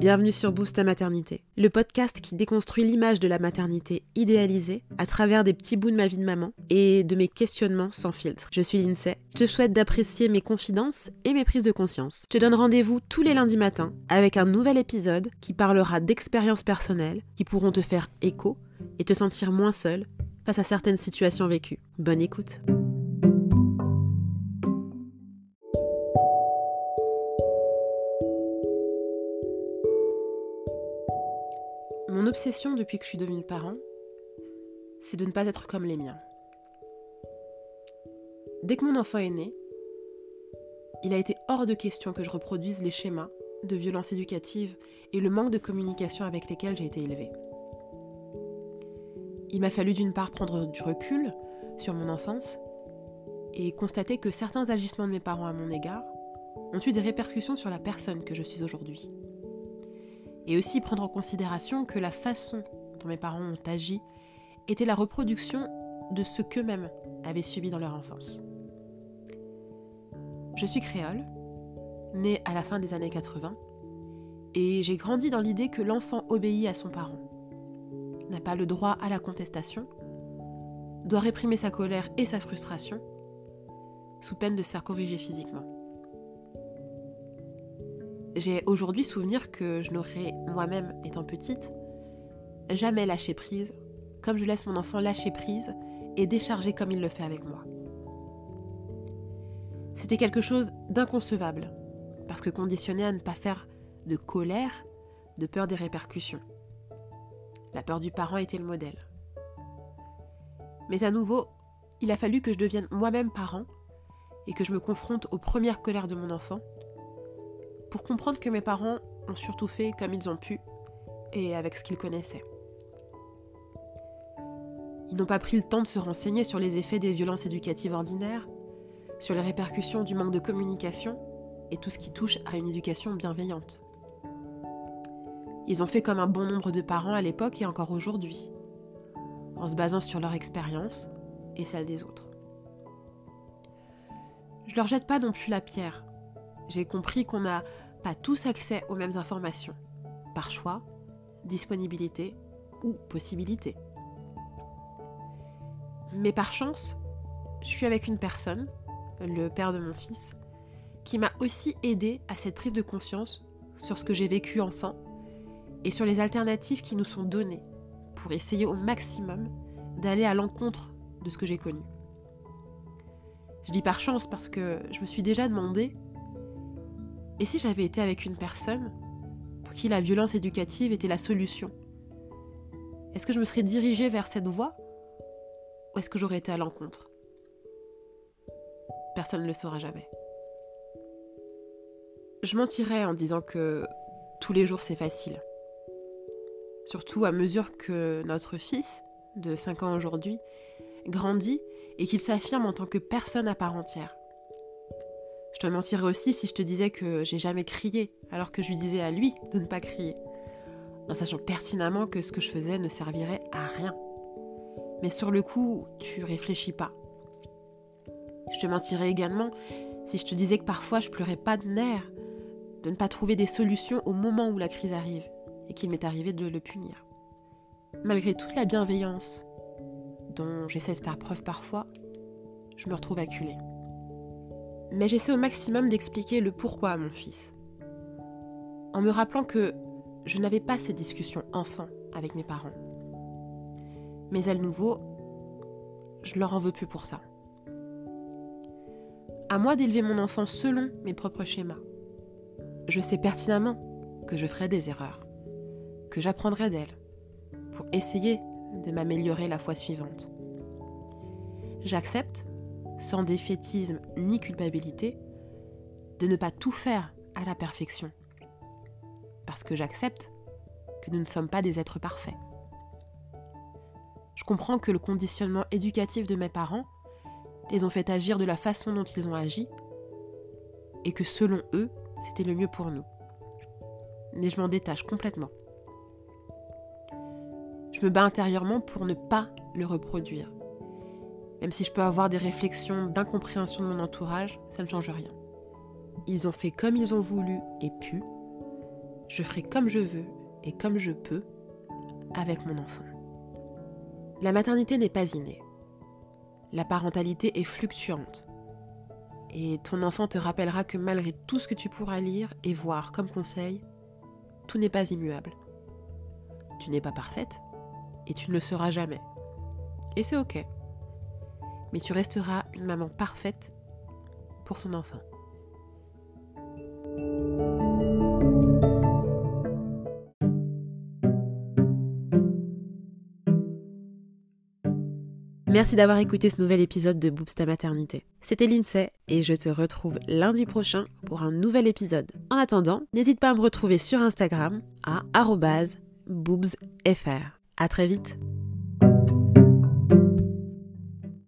Bienvenue sur Boost ta maternité, le podcast qui déconstruit l'image de la maternité idéalisée à travers des petits bouts de ma vie de maman et de mes questionnements sans filtre. Je suis Lindsay, je te souhaite d'apprécier mes confidences et mes prises de conscience. Je te donne rendez-vous tous les lundis matins avec un nouvel épisode qui parlera d'expériences personnelles qui pourront te faire écho et te sentir moins seul face à certaines situations vécues. Bonne écoute. Mon obsession depuis que je suis devenue parent, c'est de ne pas être comme les miens. Dès que mon enfant est né, il a été hors de question que je reproduise les schémas de violence éducative et le manque de communication avec lesquels j'ai été élevée. Il m'a fallu d'une part prendre du recul sur mon enfance et constater que certains agissements de mes parents à mon égard ont eu des répercussions sur la personne que je suis aujourd'hui. Et aussi prendre en considération que la façon dont mes parents ont agi était la reproduction de ce qu'eux-mêmes avaient subi dans leur enfance. Je suis créole, née à la fin des années 80, et j'ai grandi dans l'idée que l'enfant obéit à son parent, n'a pas le droit à la contestation, doit réprimer sa colère et sa frustration, sous peine de se faire corriger physiquement. J'ai aujourd'hui souvenir que je n'aurais moi-même, étant petite, jamais lâché prise, comme je laisse mon enfant lâcher prise et décharger comme il le fait avec moi. C'était quelque chose d'inconcevable, parce que conditionné à ne pas faire de colère, de peur des répercussions. La peur du parent était le modèle. Mais à nouveau, il a fallu que je devienne moi-même parent et que je me confronte aux premières colères de mon enfant pour comprendre que mes parents ont surtout fait comme ils ont pu et avec ce qu'ils connaissaient. Ils n'ont pas pris le temps de se renseigner sur les effets des violences éducatives ordinaires, sur les répercussions du manque de communication et tout ce qui touche à une éducation bienveillante. Ils ont fait comme un bon nombre de parents à l'époque et encore aujourd'hui, en se basant sur leur expérience et celle des autres. Je leur jette pas non plus la pierre, j'ai compris qu'on n'a pas tous accès aux mêmes informations, par choix, disponibilité ou possibilité. Mais par chance, je suis avec une personne, le père de mon fils, qui m'a aussi aidé à cette prise de conscience sur ce que j'ai vécu enfant et sur les alternatives qui nous sont données pour essayer au maximum d'aller à l'encontre de ce que j'ai connu. Je dis par chance parce que je me suis déjà demandé et si j'avais été avec une personne pour qui la violence éducative était la solution? Est-ce que je me serais dirigée vers cette voie? Ou est-ce que j'aurais été à l'encontre? Personne ne le saura jamais. Je mentirais en disant que tous les jours c'est facile. Surtout à mesure que notre fils, de 5 ans aujourd'hui, grandit et qu'il s'affirme en tant que personne à part entière. Je te mentirais aussi si je te disais que j'ai jamais crié, alors que je lui disais à lui de ne pas crier, en sachant pertinemment que ce que je faisais ne servirait à rien. Mais sur le coup, tu réfléchis pas. Je te mentirais également si je te disais que parfois je pleurais pas de nerfs, de ne pas trouver des solutions au moment où la crise arrive, et qu'il m'est arrivé de le punir. Malgré toute la bienveillance dont j'essaie de faire preuve parfois, je me retrouve acculée mais j'essaie au maximum d'expliquer le pourquoi à mon fils. En me rappelant que je n'avais pas ces discussions enfants avec mes parents. Mais à nouveau, je leur en veux plus pour ça. À moi d'élever mon enfant selon mes propres schémas. Je sais pertinemment que je ferai des erreurs, que j'apprendrai d'elles, pour essayer de m'améliorer la fois suivante. J'accepte sans défaitisme ni culpabilité, de ne pas tout faire à la perfection. Parce que j'accepte que nous ne sommes pas des êtres parfaits. Je comprends que le conditionnement éducatif de mes parents les ont fait agir de la façon dont ils ont agi et que selon eux, c'était le mieux pour nous. Mais je m'en détache complètement. Je me bats intérieurement pour ne pas le reproduire même si je peux avoir des réflexions d'incompréhension de mon entourage, ça ne change rien. Ils ont fait comme ils ont voulu et pu. je ferai comme je veux et comme je peux avec mon enfant. La maternité n'est pas innée. La parentalité est fluctuante. Et ton enfant te rappellera que malgré tout ce que tu pourras lire et voir comme conseil, tout n'est pas immuable. Tu n'es pas parfaite et tu ne le seras jamais. Et c'est ok. Mais tu resteras une maman parfaite pour ton enfant. Merci d'avoir écouté ce nouvel épisode de Boobs ta maternité. C'était Lindsay et je te retrouve lundi prochain pour un nouvel épisode. En attendant, n'hésite pas à me retrouver sur Instagram à boobsfr. À très vite.